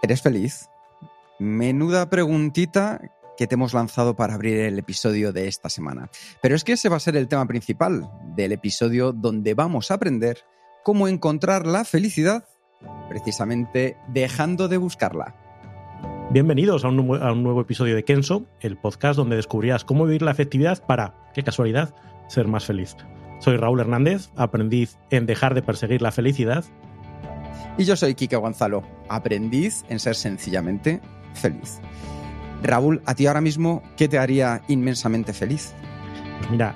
¿Eres feliz? Menuda preguntita que te hemos lanzado para abrir el episodio de esta semana. Pero es que ese va a ser el tema principal del episodio donde vamos a aprender cómo encontrar la felicidad precisamente dejando de buscarla. Bienvenidos a un, nuevo episodio de Kenso, el podcast donde descubrirás cómo vivir la efectividad para, qué casualidad, ser más feliz. Soy Raúl Hernández, aprendiz en dejar de perseguir la felicidad. Y yo soy Quique Gonzalo, aprendiz en ser sencillamente feliz. Raúl, a ti ahora mismo, ¿qué te haría inmensamente feliz? Pues mira,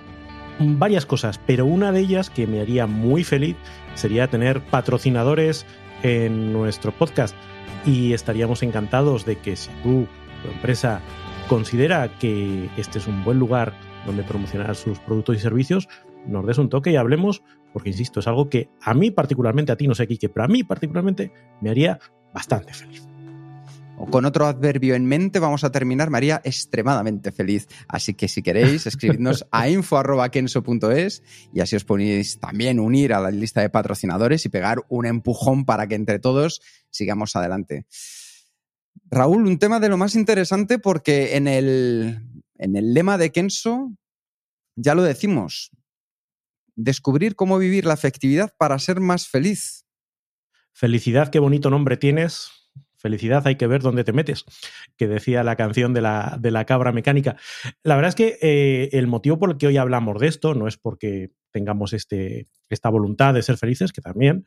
varias cosas, pero una de ellas que me haría muy feliz sería tener patrocinadores en nuestro podcast. Y estaríamos encantados de que si tú, tu empresa, considera que este es un buen lugar donde promocionar sus productos y servicios, nos des un toque y hablemos, porque insisto, es algo que a mí particularmente, a ti no sé, Kike, pero a mí particularmente me haría bastante feliz. Con otro adverbio en mente vamos a terminar, me haría extremadamente feliz. Así que si queréis, escribidnos a info.kenso.es y así os podéis también unir a la lista de patrocinadores y pegar un empujón para que entre todos sigamos adelante. Raúl, un tema de lo más interesante porque en el, en el lema de Kenso ya lo decimos, descubrir cómo vivir la afectividad para ser más feliz. Felicidad, qué bonito nombre tienes. Felicidad, hay que ver dónde te metes, que decía la canción de la, de la cabra mecánica. La verdad es que eh, el motivo por el que hoy hablamos de esto no es porque tengamos este, esta voluntad de ser felices, que también,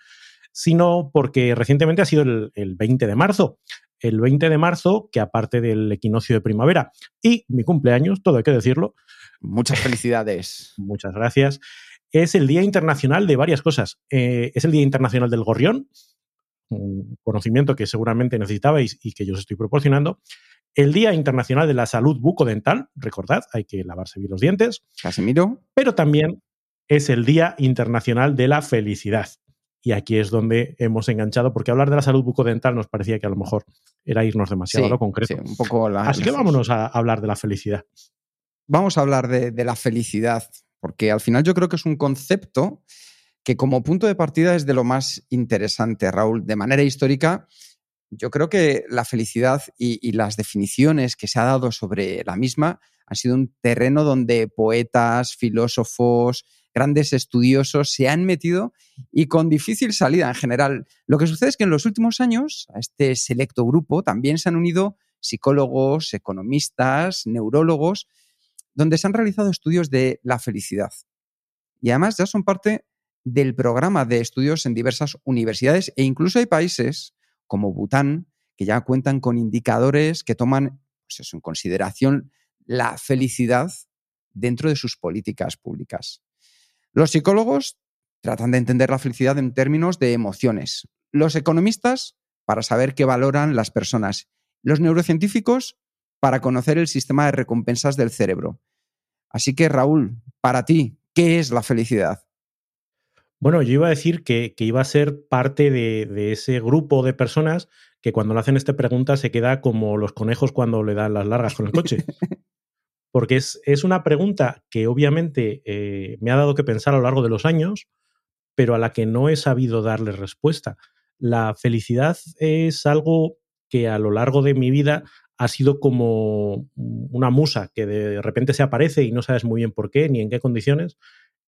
sino porque recientemente ha sido el, el 20 de marzo. El 20 de marzo, que aparte del equinoccio de primavera y mi cumpleaños, todo hay que decirlo, Muchas felicidades. muchas gracias, es el Día Internacional de varias cosas. Eh, es el Día Internacional del Gorrión, un conocimiento que seguramente necesitabais y que yo os estoy proporcionando. El Día Internacional de la Salud Bucodental, recordad, hay que lavarse bien los dientes, Casimiro. pero también es el Día Internacional de la Felicidad. Y aquí es donde hemos enganchado, porque hablar de la salud bucodental nos parecía que a lo mejor era irnos demasiado a lo concreto. sí, un poco la- Así que vámonos a hablar de la felicidad. Vamos a hablar de, de la felicidad, porque al final yo creo que es un concepto que como punto de partida es de lo más interesante, Raúl. De manera histórica, yo creo que la felicidad y, las definiciones que se ha dado sobre la misma han sido un terreno donde poetas, filósofos, grandes estudiosos se han metido y con difícil salida en general. Lo que sucede es que en los últimos años a este selecto grupo también se han unido psicólogos, economistas, neurólogos, donde se han realizado estudios de la felicidad. Y además ya son parte del programa de estudios en diversas universidades e incluso hay países como Bután que ya cuentan con indicadores que toman pues en consideración la felicidad dentro de sus políticas públicas. Los psicólogos tratan de entender la felicidad en términos de emociones. Los economistas para saber qué valoran las personas. Los neurocientíficos para conocer el sistema de recompensas del cerebro. Así que, Raúl, para ti, ¿qué es la felicidad? Bueno, yo iba a decir que, que iba a ser parte de, de, ese grupo de personas que cuando le hacen esta pregunta se queda como los conejos cuando le dan las largas con el coche. Porque es, es una pregunta que obviamente eh, me ha dado que pensar a lo largo de los años, pero a la que no he sabido darle respuesta. La felicidad es algo que a lo largo de mi vida ha sido como una musa que de repente se aparece y no sabes muy bien por qué ni en qué condiciones,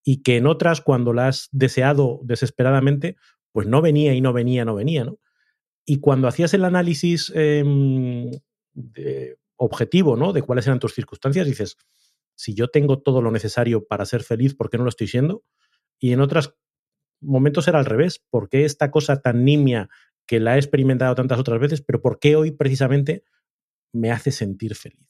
y que en otras, cuando la has deseado desesperadamente, pues no venía y no venía, no venía, ¿no? Y cuando hacías el análisis eh, de, objetivo, ¿no? De cuáles eran tus circunstancias, dices, si yo tengo todo lo necesario para ser feliz, ¿por qué no lo estoy siendo? Y en otros momentos era al revés, ¿por qué esta cosa tan nimia que la he experimentado tantas otras veces, pero por qué hoy precisamente me hace sentir feliz?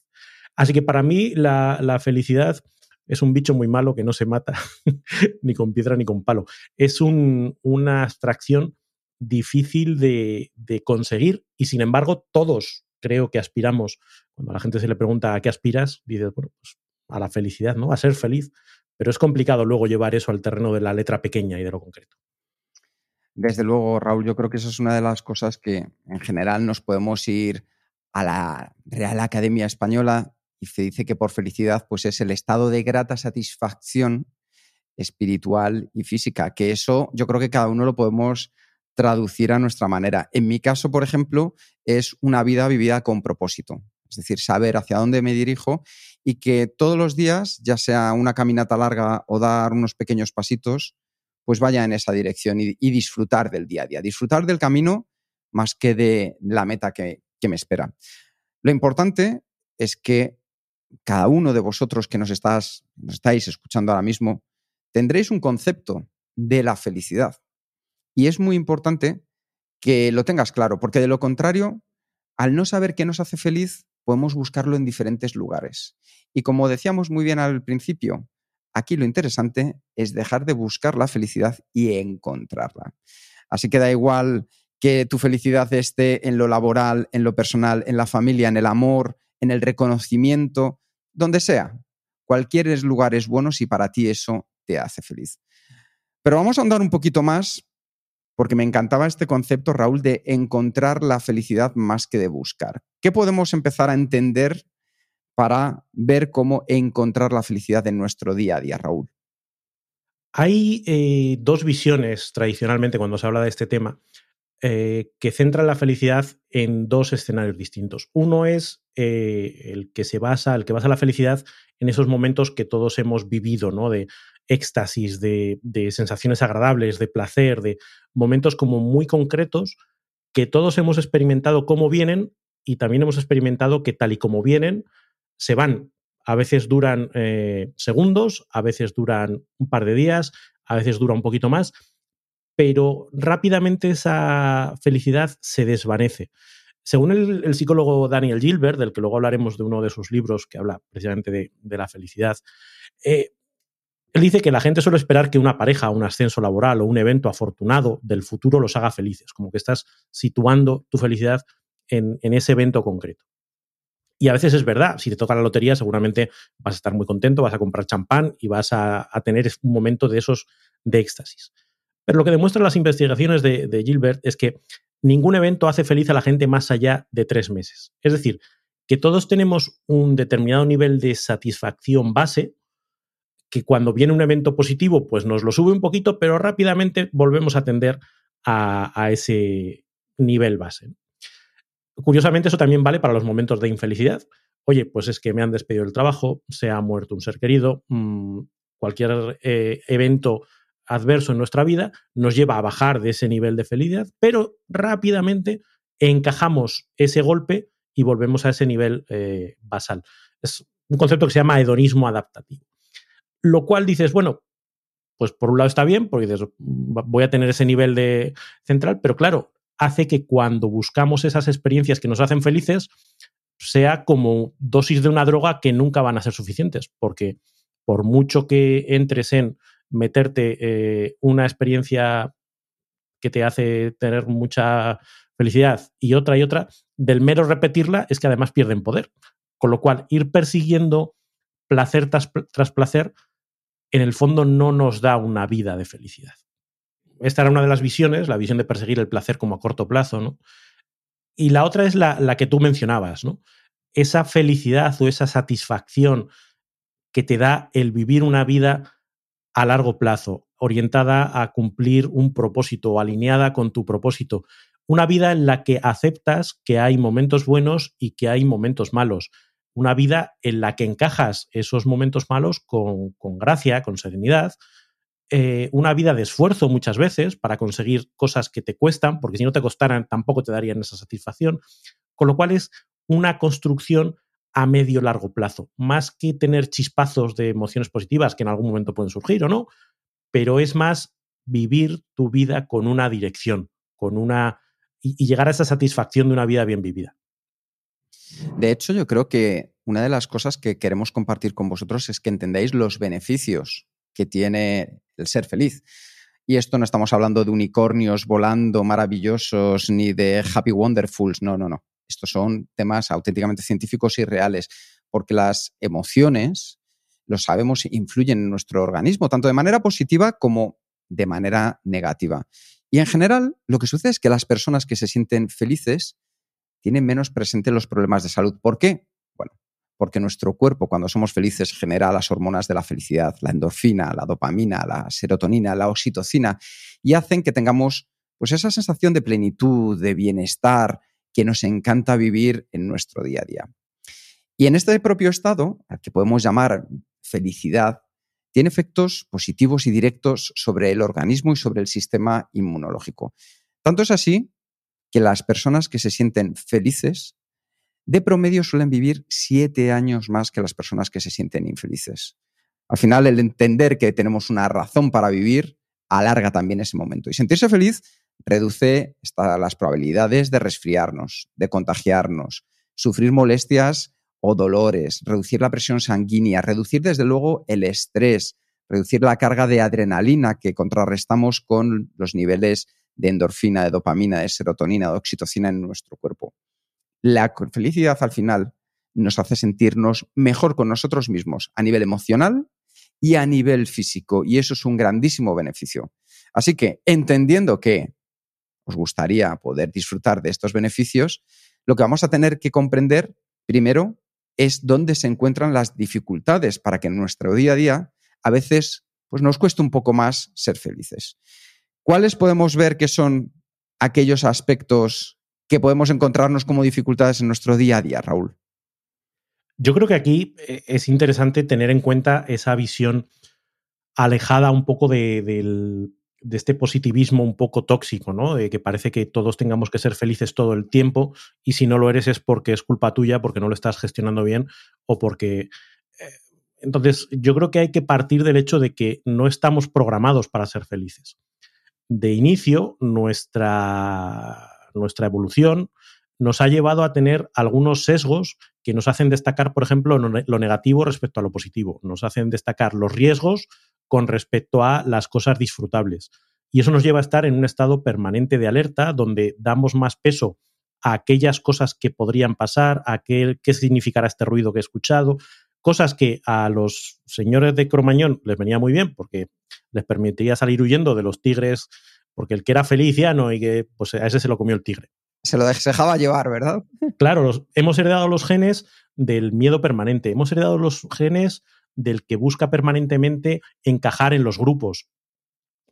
Así que para mí la, la felicidad es un bicho muy malo que no se mata ni con piedra ni con palo. Es una abstracción difícil de, conseguir y sin embargo todos creo que aspiramos, cuando a la gente se le pregunta a qué aspiras, dices, bueno, pues a la felicidad, ¿no? A ser feliz, pero es complicado luego llevar eso al terreno de la letra pequeña y de lo concreto. Desde luego, Raúl, yo creo que eso es una de las cosas que en general nos podemos ir a la Real Academia Española y se dice que por felicidad pues es el estado de grata satisfacción espiritual y física, que eso yo creo que cada uno lo podemos traducir a nuestra manera. En mi caso, por ejemplo, es una vida vivida con propósito, es decir, saber hacia dónde me dirijo y que todos los días, ya sea una caminata larga o dar unos pequeños pasitos, pues vaya en esa dirección y, disfrutar del día a día, disfrutar del camino más que de la meta que, que me espera. Lo importante es que cada uno de vosotros que nos, estás, nos estáis escuchando ahora mismo, tendréis un concepto de la felicidad. Y es muy importante que lo tengas claro, porque de lo contrario, al no saber qué nos hace feliz, podemos buscarlo en diferentes lugares. Y como decíamos muy bien al principio, aquí lo interesante es dejar de buscar la felicidad y encontrarla. Así que da igual que tu felicidad esté en lo laboral, en lo personal, en la familia, en el amor, en el reconocimiento, donde sea. Cualquier lugar es bueno si para ti eso te hace feliz. Pero vamos a andar un poquito más porque me encantaba este concepto, Raúl, de encontrar la felicidad más que de buscar. ¿Qué podemos empezar a entender para ver cómo encontrar la felicidad en nuestro día a día, Raúl? Hay eh, dos visiones tradicionalmente cuando se habla de este tema eh, que centran la felicidad en dos escenarios distintos. Uno es eh, el que se basa, el que basa la felicidad en esos momentos que todos hemos vivido, ¿no? De éxtasis, de, sensaciones agradables, de placer, de momentos como muy concretos que todos hemos experimentado cómo vienen y también hemos experimentado que tal y como vienen, se van. A veces duran eh, segundos, a veces duran un par de días, a veces dura un poquito más, pero rápidamente esa felicidad se desvanece. Según el, psicólogo Daniel Gilbert, del que luego hablaremos de uno de sus libros que habla precisamente de, la felicidad, eh, él dice que la gente suele esperar que una pareja, un ascenso laboral o un evento afortunado del futuro los haga felices, como que estás situando tu felicidad en, ese evento concreto. Y a veces es verdad, si te toca la lotería seguramente vas a estar muy contento, vas a comprar champán y vas a, tener un momento de esos de éxtasis. Pero lo que demuestran las investigaciones de Gilbert es que ningún evento hace feliz a la gente más allá de tres meses. Es decir, que todos tenemos un determinado nivel de satisfacción base que cuando viene un evento positivo, pues nos lo sube un poquito, pero rápidamente volvemos a tender a, ese nivel base. Curiosamente, eso también vale para los momentos de infelicidad. Oye, pues es que me han despedido del trabajo, se ha muerto un ser querido, mm, cualquier eh, evento adverso en nuestra vida nos lleva a bajar de ese nivel de felicidad, pero rápidamente encajamos ese golpe y volvemos a ese nivel eh, basal. Es un concepto que se llama hedonismo adaptativo. Lo cual dices, bueno, pues por un lado está bien, porque voy a tener ese nivel de central, pero claro, hace que cuando buscamos esas experiencias que nos hacen felices, sea como dosis de una droga que nunca van a ser suficientes, porque por mucho que entres en meterte eh, una experiencia que te hace tener mucha felicidad y otra y otra, del mero repetirla es que además pierden poder. Con lo cual, ir persiguiendo placer tras, placer, en el fondo no nos da una vida de felicidad. Esta era una de las visiones, la visión de perseguir el placer como a corto plazo, ¿no? Y la otra es la, la que tú mencionabas, ¿no? Esa felicidad o esa satisfacción que te da el vivir una vida a largo plazo, orientada a cumplir un propósito o alineada con tu propósito. Una vida en la que aceptas que hay momentos buenos y que hay momentos malos. Una vida en la que encajas esos momentos malos con, gracia, con serenidad. Eh, una vida de esfuerzo muchas veces para conseguir cosas que te cuestan, porque si no te costaran tampoco te darían esa satisfacción. Con lo cual es una construcción a medio largo plazo, más que tener chispazos de emociones positivas que en algún momento pueden surgir o no, pero es más vivir tu vida con una dirección, con una y, llegar a esa satisfacción de una vida bien vivida. De hecho, yo creo que una de las cosas que queremos compartir con vosotros es que entendáis los beneficios que tiene el ser feliz. Y esto no estamos hablando de unicornios volando maravillosos ni de happy wonderfuls, no, no, no. Estos son temas auténticamente científicos y reales, porque las emociones, lo sabemos, influyen en nuestro organismo, tanto de manera positiva como de manera negativa. Y en general, lo que sucede es que las personas que se sienten felices tienen menos presente los problemas de salud. ¿Por qué? Bueno, porque nuestro cuerpo cuando somos felices genera las hormonas de la felicidad, la endorfina, la dopamina, la serotonina, la oxitocina, y hacen que tengamos pues esa sensación de plenitud, de bienestar que nos encanta vivir en nuestro día a día. Y en este propio estado, al que podemos llamar felicidad, tiene efectos positivos y directos sobre el organismo y sobre el sistema inmunológico. Tanto es así que las personas que se sienten felices, de promedio suelen vivir siete años más que las personas que se sienten infelices. Al final, el entender que tenemos una razón para vivir alarga también ese momento. Y sentirse feliz reduce las probabilidades de resfriarnos, de contagiarnos, sufrir molestias o dolores, reducir la presión sanguínea, reducir desde luego el estrés, reducir la carga de adrenalina que contrarrestamos con los niveles de endorfina, de dopamina, de serotonina, de oxitocina en nuestro cuerpo. La felicidad al final nos hace sentirnos mejor con nosotros mismos a nivel emocional y a nivel físico, y eso es un grandísimo beneficio. Así que, entendiendo que os gustaría poder disfrutar de estos beneficios, lo que vamos a tener que comprender primero es dónde se encuentran las dificultades para que en nuestro día a día a veces pues nos cueste un poco más ser felices. ¿Cuáles podemos ver que son aquellos aspectos que podemos encontrarnos como dificultades en nuestro día a día, Raúl? Yo creo que aquí eh, es interesante tener en cuenta esa visión alejada un poco de, este positivismo un poco tóxico, ¿no? De que parece que todos tengamos que ser felices todo el tiempo y si no lo eres es porque es culpa tuya, porque no lo estás gestionando bien o porque... Eh, entonces, yo creo que hay que partir del hecho de que no estamos programados para ser felices de inicio, nuestra, nuestra evolución nos ha llevado a tener algunos sesgos que nos hacen destacar, por ejemplo, lo negativo respecto a lo positivo. Nos hacen destacar los riesgos con respecto a las cosas disfrutables. Y eso nos lleva a estar en un estado permanente de alerta, donde damos más peso a aquellas cosas que podrían pasar, a qué, qué significará este ruido que he escuchado, cosas que a los señores de Cromañón les venía muy bien porque les permitía salir huyendo de los tigres, porque el que era feliciano y que pues a ese se lo comió el tigre. Se lo dejaba llevar, ¿verdad? Claro, hemos heredado los genes del miedo permanente, hemos heredado los genes del que busca permanentemente encajar en los grupos.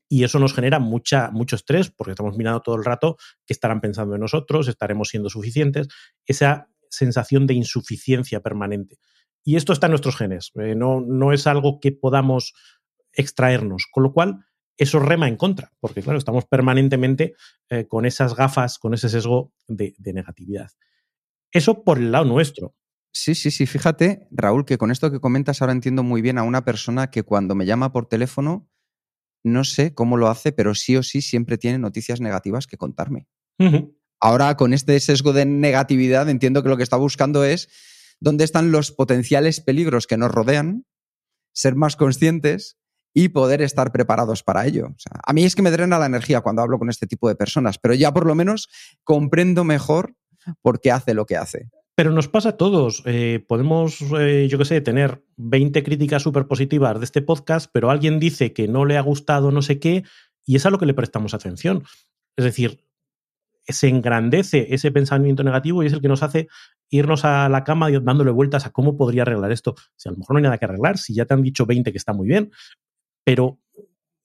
Y eso nos genera mucha, mucho estrés porque estamos mirando todo el rato que estarán pensando en nosotros, estaremos siendo suficientes, esa sensación de insuficiencia permanente. Y esto está en nuestros genes, eh, no, no es algo que podamos extraernos, con lo cual eso rema en contra, porque claro, estamos permanentemente eh, con esas gafas, con ese sesgo de, negatividad. Eso por el lado nuestro. Sí, sí, sí. Fíjate, Raúl, que con esto que comentas ahora entiendo muy bien a una persona que cuando me llama por teléfono, no sé cómo lo hace, pero sí o sí siempre tiene noticias negativas que contarme. Ahora, con este sesgo de negatividad, entiendo que lo que está buscando es dónde están los potenciales peligros que nos rodean, ser más conscientes y poder estar preparados para ello. a mí es que me drena la energía cuando hablo con este tipo de personas, pero ya por lo menos comprendo mejor por qué hace lo que hace. Pero nos pasa a todos. Eh, podemos, eh, yo qué sé, tener 20 críticas súper positivas de este podcast, pero alguien dice que no le ha gustado no sé qué, y es a lo que le prestamos atención. Es decir, se engrandece ese pensamiento negativo y es el que nos hace irnos a la cama dándole vueltas a cómo podría arreglar esto. Si a lo mejor no hay nada que arreglar, si ya te han dicho 20 que está muy bien, pero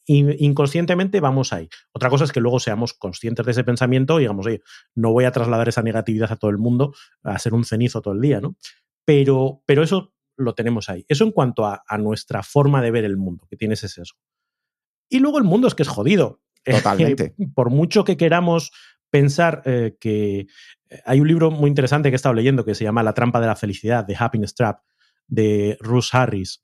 inconscientemente vamos ahí. Otra cosa es que luego seamos conscientes de ese pensamiento y digamos, oye, no voy a trasladar esa negatividad a todo el mundo, a ser un cenizo todo el día, ¿no? Pero, pero eso lo tenemos ahí. Eso en cuanto a, a nuestra forma de ver el mundo, que tiene ese sesgo. Y luego el mundo es que es jodido. Totalmente. Por mucho que queramos pensar eh, que eh, hay un libro muy interesante que he estado leyendo que se llama La trampa de la felicidad, de Happiness Trap, de Russ Harris.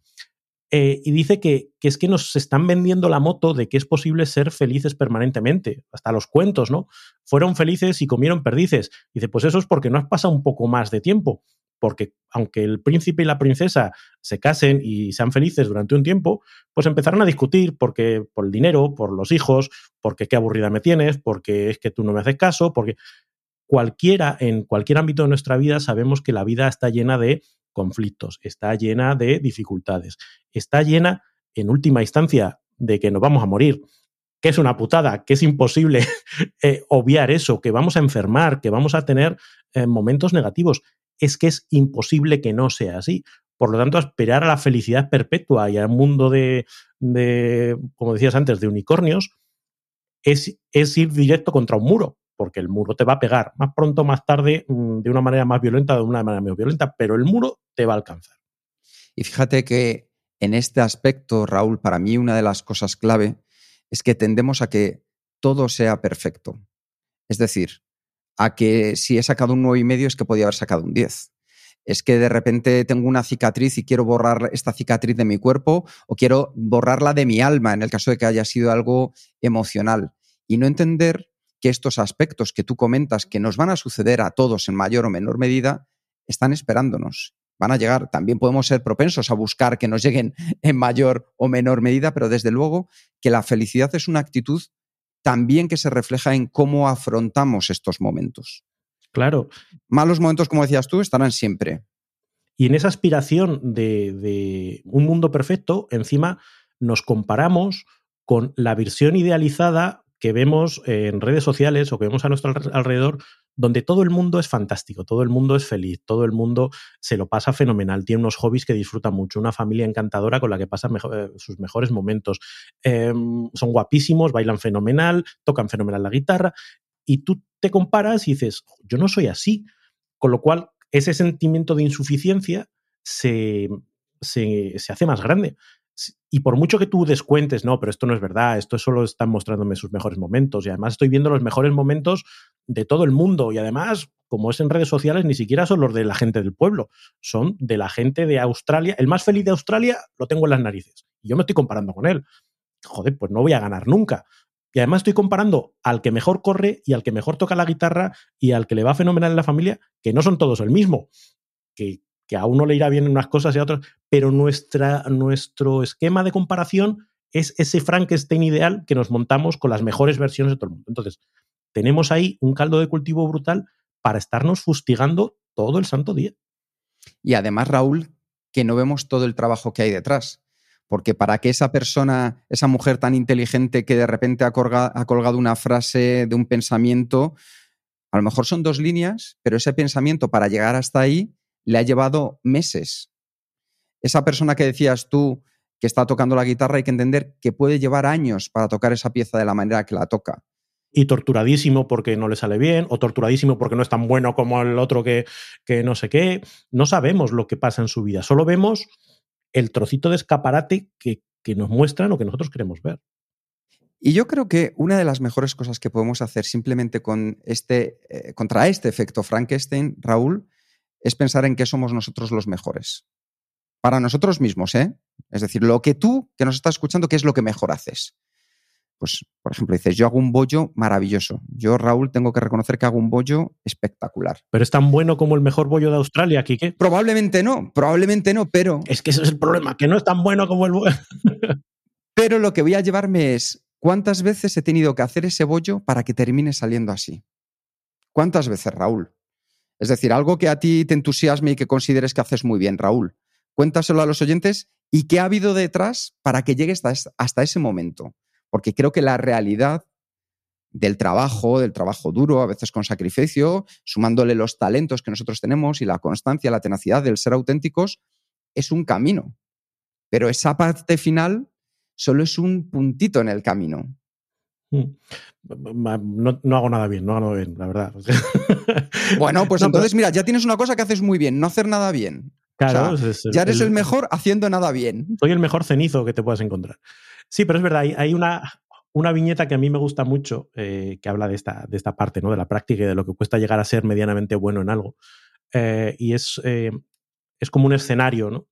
Eh, y dice que, que, es que nos están vendiendo la moto de que es posible ser felices permanentemente. Hasta los cuentos, ¿no? Fueron felices y comieron perdices. Dice, pues eso es porque no has pasado un poco más de tiempo. porque aunque el príncipe y la princesa se casen y sean felices durante un tiempo, pues empezarán a discutir porque por el dinero, por los hijos, porque qué aburrida me tienes, porque es que tú no me haces caso, porque cualquiera en cualquier ámbito de nuestra vida sabemos que la vida está llena de conflictos, está llena de dificultades, está llena en última instancia de que nos vamos a morir, que es una putada, que es imposible eh, obviar eso, que vamos a enfermar, que vamos a tener eh, momentos negativos. Es que es imposible que no sea así. Por lo tanto, esperar a la felicidad perpetua y al mundo de, como decías antes, de unicornios, es, es, ir directo contra un muro, porque el muro te va a pegar más pronto más tarde, mm, de una manera más violenta o de una manera menos violenta, pero el muro te va a alcanzar. Y fíjate que en este aspecto, Raúl, para mí una de las cosas clave es que tendemos a que todo sea perfecto. Es decir, a que si he sacado un 9,5 y medio es que podía haber sacado un 10. Es que de repente tengo una cicatriz y quiero borrar esta cicatriz de mi cuerpo o quiero borrarla de mi alma en el caso de que haya sido algo emocional. Y no entender que estos aspectos que tú comentas que nos van a suceder a todos en mayor o menor medida están esperándonos van a llegar. También podemos ser propensos a buscar que nos lleguen en mayor o menor medida, pero desde luego que la felicidad es una actitud también que se refleja en cómo afrontamos estos momentos. Claro. Malos momentos, como decías tú, estarán siempre. Y en esa aspiración de, de un mundo perfecto, encima nos comparamos con la versión idealizada que vemos en redes sociales o que vemos a nuestro alrededor, donde todo el mundo es fantástico, todo el mundo es feliz, todo el mundo se lo pasa fenomenal, tiene unos hobbies que disfruta mucho, una familia encantadora con la que pasa eh, sus mejores momentos, em, son guapísimos, bailan fenomenal, tocan fenomenal la guitarra, y tú te comparas y dices, yo no soy así, con lo cual ese sentimiento de insuficiencia se, se, se hace más grande y por mucho que tú descuentes, no, pero esto no es verdad, esto solo están mostrándome sus mejores momentos y además estoy viendo los mejores momentos de todo el mundo y además, como es en redes sociales, ni siquiera son los de la gente del pueblo, son de la gente de Australia. El más feliz de Australia lo tengo en las narices y yo me estoy comparando con él. Joder, pues no voy a ganar nunca. Y además estoy comparando al que mejor corre y al que mejor toca la guitarra y al que le va fenomenal en la familia, que no son todos el mismo. Que, que a uno le irá bien en unas cosas y a otras, pero nuestra, nuestro esquema de comparación es ese Frankenstein ideal que nos montamos con las mejores versiones de todo el mundo. Entonces, tenemos ahí un caldo de cultivo brutal para estarnos fustigando todo el santo día. Y además, Raúl, que no vemos todo el trabajo que hay detrás. Porque para que esa persona, esa mujer tan inteligente que de repente ha, ha colgado una frase de un pensamiento, a lo mejor son dos líneas, pero ese pensamiento para llegar hasta ahí le ha llevado meses. Esa persona que decías tú que está tocando la guitarra hay que entender que puede llevar años para tocar esa pieza de la manera que la toca. Y torturadísimo porque no le sale bien, o torturadísimo porque no es tan bueno como el otro que, que no sé qué. No sabemos lo que pasa en su vida, solo vemos el trocito de escaparate que, que nos muestran o que nosotros queremos ver. Y yo creo que una de las mejores cosas que podemos hacer simplemente con este, eh, contra este efecto Frankenstein, Raúl, es pensar en qué somos nosotros los mejores. Para nosotros mismos, ¿eh? Es decir, lo que tú, que nos estás escuchando, ¿qué es lo que mejor haces? Pues, por ejemplo, dices, yo hago un bollo maravilloso. Yo, Raúl, tengo que reconocer que hago un bollo espectacular. ¿Pero es tan bueno como el mejor bollo de Australia, Kike? Probablemente no, probablemente no, pero... Es que ese es el problema, que no es tan bueno como el bollo. pero lo que voy a llevarme es, ¿cuántas veces he tenido que hacer ese bollo para que termine saliendo así? ¿Cuántas veces, Raúl? Es decir, algo que a ti te entusiasme y que consideres que haces muy bien, Raúl. Cuéntaselo a los oyentes y qué ha habido detrás para que llegues hasta, ese momento. Porque creo que la realidad del trabajo, del trabajo duro, a veces con sacrificio, sumándole los talentos que nosotros tenemos y la constancia, la tenacidad del ser auténticos, es un camino. Pero esa parte final solo es un puntito en el camino. Mm. No, hago nada bien, no hago nada bien, la verdad. Bueno, pues entonces, mira, ya tienes una cosa que haces muy bien, no hacer nada bien. Claro, ya eres el, mejor haciendo nada bien. Soy el mejor cenizo que te puedas encontrar. Sí, pero es verdad, hay, una, una viñeta que a mí me gusta mucho eh, que habla de esta, de esta parte, ¿no? De la práctica y de lo que cuesta llegar a ser medianamente bueno en algo. Eh, y es, eh, es como un escenario, ¿no?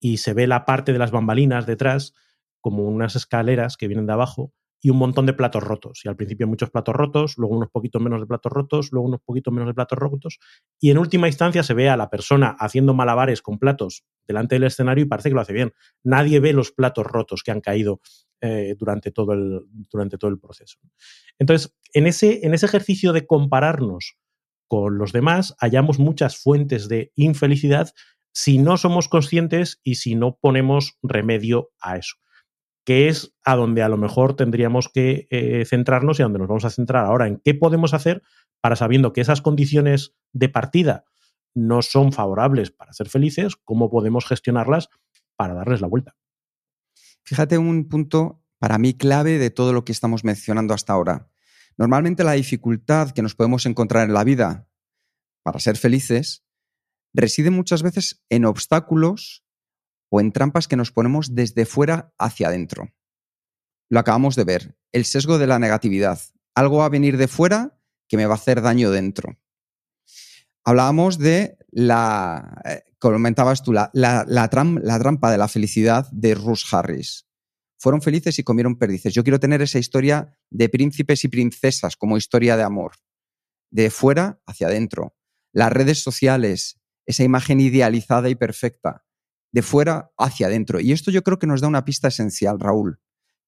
Y se ve la parte de las bambalinas detrás, como unas escaleras que vienen de abajo, y un montón de platos rotos. Y al principio muchos platos rotos, luego unos poquitos menos de platos rotos, luego unos poquitos menos de platos rotos. Y en última instancia se ve a la persona haciendo malabares con platos delante del escenario y parece que lo hace bien. Nadie ve los platos rotos que han caído eh, durante, todo el, durante todo el proceso. Entonces, en ese, en ese ejercicio de compararnos con los demás, hallamos muchas fuentes de infelicidad si no somos conscientes y si no ponemos remedio a eso que es a donde a lo mejor tendríamos que eh, centrarnos y a donde nos vamos a centrar ahora, en qué podemos hacer para sabiendo que esas condiciones de partida no son favorables para ser felices, cómo podemos gestionarlas para darles la vuelta. Fíjate un punto para mí clave de todo lo que estamos mencionando hasta ahora. Normalmente la dificultad que nos podemos encontrar en la vida para ser felices reside muchas veces en obstáculos o en trampas que nos ponemos desde fuera hacia adentro. Lo acabamos de ver, el sesgo de la negatividad. Algo va a venir de fuera que me va a hacer daño dentro. Hablábamos de la, eh, comentabas tú, la, trampa de la felicidad de Russ Harris. Fueron felices y comieron perdices. Yo quiero tener esa historia de príncipes y princesas como historia de amor. De fuera hacia adentro. Las redes sociales, esa imagen idealizada y perfecta de fuera hacia adentro. Y esto yo creo que nos da una pista esencial, Raúl,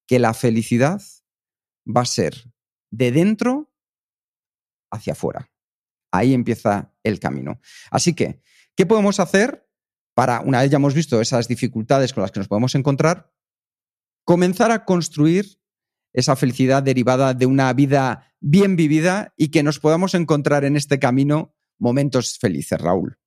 que la felicidad va a ser de dentro hacia afuera. Ahí empieza el camino. Así que, ¿qué podemos hacer para, una vez ya hemos visto esas dificultades con las que nos podemos encontrar, comenzar a construir esa felicidad derivada de una vida bien vivida y que nos podamos encontrar en este camino momentos felices, Raúl?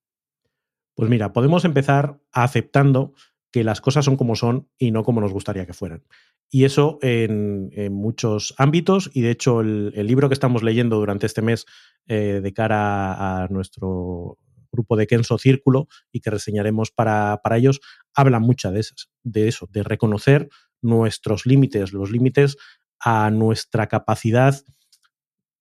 Pues mira, podemos empezar aceptando que las cosas son como son y no como nos gustaría que fueran. Y eso en, muchos ámbitos, y de hecho el, libro que estamos leyendo durante este mes eh, de cara a nuestro grupo de Kenso Círculo y que reseñaremos para, para ellos, habla mucho de, esas, de eso, de reconocer nuestros límites, los límites a nuestra capacidad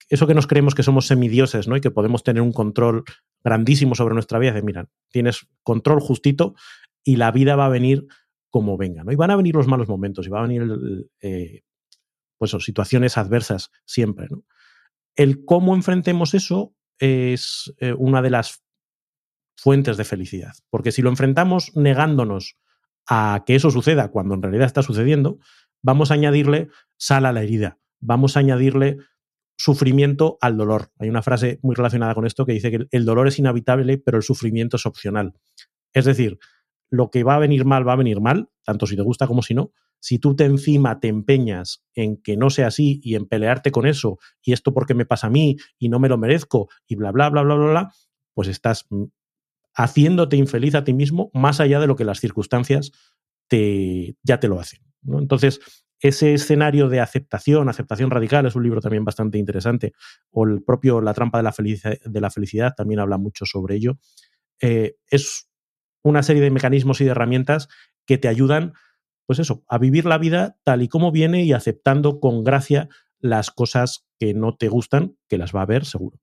eso que nos creemos que somos semidioses, ¿no? Y que podemos tener un control grandísimo sobre nuestra vida, de mira, tienes control justito y la vida va a venir como venga, ¿no? Y van a venir los malos momentos y van a venir eh, pues, situaciones adversas siempre, ¿no? El cómo enfrentemos eso es eh, una de las fuentes de felicidad, porque si lo enfrentamos negándonos a que eso suceda cuando en realidad está sucediendo, vamos a añadirle sal a la herida, vamos a añadirle sufrimiento al dolor. Hay una frase muy relacionada con esto que dice que el dolor es inhabitable, pero el sufrimiento es opcional. Es decir, lo que va a venir mal va a venir mal, tanto si te gusta como si no. Si tú te encima te empeñas en que no sea así y en pelearte con eso, y esto porque me pasa a mí y no me lo merezco, y bla, bla, bla, bla, bla, bla, pues estás haciéndote infeliz a ti mismo más allá de lo que las circunstancias te, ya te lo hacen. Entonces, ese escenario de aceptación, aceptación radical, es un libro también bastante interesante, o el propio La trampa de la, felicidad, de la felicidad también habla mucho sobre ello, eh, es una serie de mecanismos y de herramientas que te ayudan, pues eso, a vivir la vida tal y como viene y aceptando con gracia las cosas que no te gustan, que las va a haber seguro.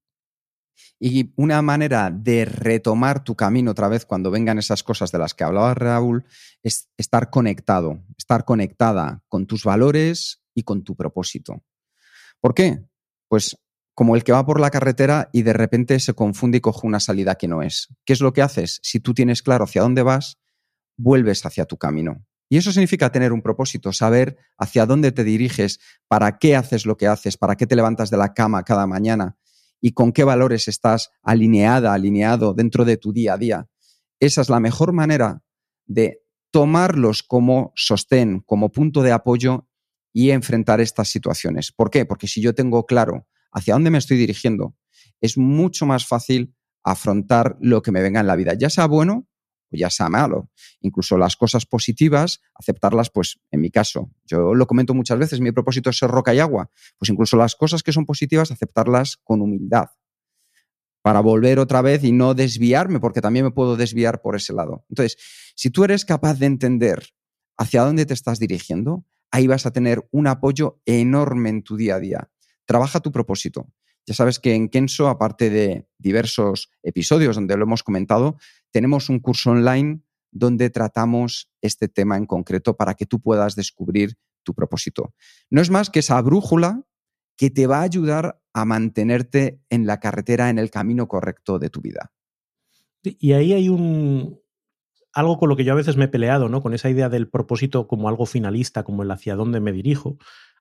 Y una manera de retomar tu camino otra vez cuando vengan esas cosas de las que hablaba Raúl es estar conectado, estar conectada con tus valores y con tu propósito. ¿Por qué? Pues como el que va por la carretera y de repente se confunde y coge una salida que no es. ¿Qué es lo que haces? Si tú tienes claro hacia dónde vas, vuelves hacia tu camino. Y eso significa tener un propósito, saber hacia dónde te diriges, para qué haces lo que haces, para qué te levantas de la cama cada mañana, y con qué valores estás alineada, alineado dentro de tu día a día. Esa es la mejor manera de tomarlos como sostén, como punto de apoyo y enfrentar estas situaciones. ¿Por qué? Porque si yo tengo claro hacia dónde me estoy dirigiendo, es mucho más fácil afrontar lo que me venga en la vida, ya sea bueno ya sea malo. Incluso las cosas positivas, aceptarlas, pues en mi caso, yo lo comento muchas veces, mi propósito es ser roca y agua, pues incluso las cosas que son positivas, aceptarlas con humildad, para volver otra vez y no desviarme, porque también me puedo desviar por ese lado. Entonces, si tú eres capaz de entender hacia dónde te estás dirigiendo, ahí vas a tener un apoyo enorme en tu día a día. Trabaja tu propósito. Ya sabes que en Kenso, aparte de diversos episodios donde lo hemos comentado, tenemos un curso online donde tratamos este tema en concreto para que tú puedas descubrir tu propósito. No es más que esa brújula que te va a ayudar a mantenerte en la carretera, en el camino correcto de tu vida. Y ahí hay un algo con lo que yo a veces me he peleado, ¿no? Con esa idea del propósito como algo finalista, como el hacia dónde me dirijo.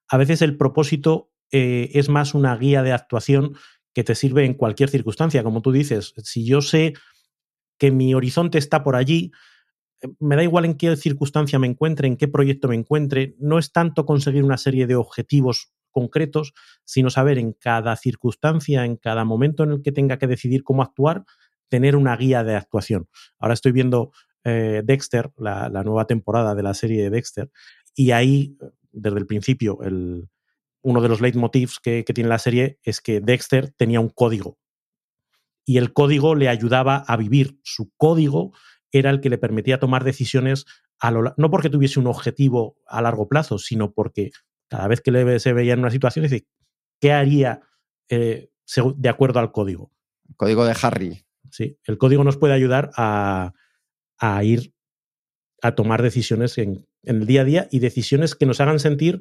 A veces el propósito eh, es más una guía de actuación que te sirve en cualquier circunstancia. Como tú dices, si yo sé que mi horizonte está por allí, eh, me da igual en qué circunstancia me encuentre, en qué proyecto me encuentre, no es tanto conseguir una serie de objetivos concretos, sino saber en cada circunstancia, en cada momento en el que tenga que decidir cómo actuar, tener una guía de actuación. Ahora estoy viendo eh, Dexter, la, nueva temporada de la serie de Dexter, y ahí, desde el principio, el, uno de los leitmotivs que, que tiene la serie es que Dexter tenía un código y el código le ayudaba a vivir. Su código era el que le permitía tomar decisiones a lo, no porque tuviese un objetivo a largo plazo, sino porque cada vez que le, se veía en una situación, dice, ¿qué haría eh, de acuerdo al código? código de Harry. Sí, el código nos puede ayudar a, a ir a tomar decisiones en, en, el día a día y decisiones que nos hagan sentir,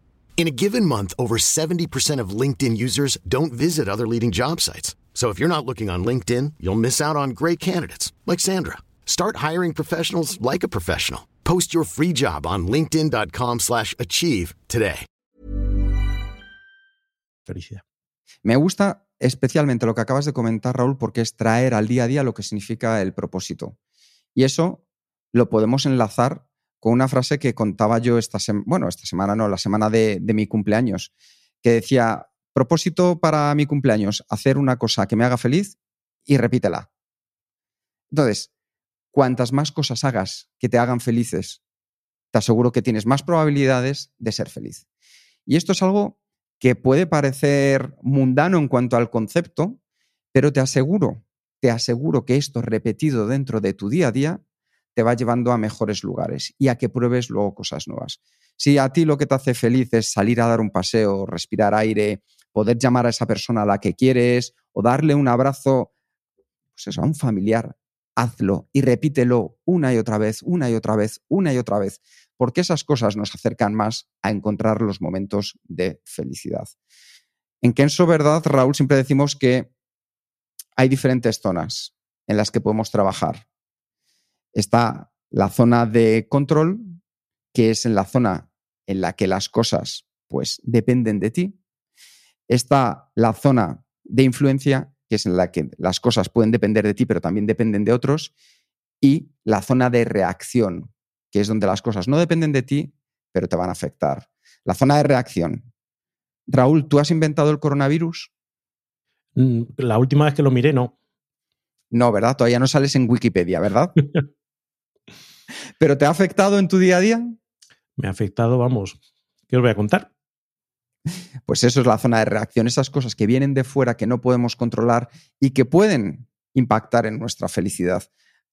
In a given month, over 70% of LinkedIn users don't visit other leading job sites. So if you're not looking on LinkedIn, you'll miss out on great candidates like Sandra. Start hiring professionals like a professional. Post your free job on linkedin.com/achieve today. Felicidad. Me gusta especialmente lo que acabas de comentar, Raúl, porque es traer al día a día lo que significa el propósito. Y eso lo podemos enlazar con una frase que contaba yo esta semana, bueno, esta semana no, la semana de, de mi cumpleaños, que decía, propósito para mi cumpleaños, hacer una cosa que me haga feliz y repítela. Entonces, cuantas más cosas hagas que te hagan felices, te aseguro que tienes más probabilidades de ser feliz. Y esto es algo que puede parecer mundano en cuanto al concepto, pero te aseguro, te aseguro que esto repetido dentro de tu día a día te va llevando a mejores lugares y a que pruebes luego cosas nuevas. Si a ti lo que te hace feliz es salir a dar un paseo, respirar aire, poder llamar a esa persona a la que quieres o darle un abrazo pues eso, a un familiar, hazlo y repítelo una y otra vez, una y otra vez, una y otra vez, porque esas cosas nos acercan más a encontrar los momentos de felicidad. En Kenso Verdad, Raúl, siempre decimos que hay diferentes zonas en las que podemos trabajar está la zona de control, que es en la zona en la que las cosas pues dependen de ti. Está la zona de influencia, que es en la que las cosas pueden depender de ti, pero también dependen de otros. Y la zona de reacción, que es donde las cosas no dependen de ti, pero te van a afectar. La zona de reacción. Raúl, ¿tú has inventado el coronavirus? Mm, la última vez que lo miré, no. No, ¿verdad? Todavía no sales en Wikipedia, ¿verdad? ¿Pero te ha afectado en tu día a día? Me ha afectado, vamos. ¿Qué os voy a contar? Pues eso es la zona de reacción, esas cosas que vienen de fuera que no podemos controlar y que pueden impactar en nuestra felicidad.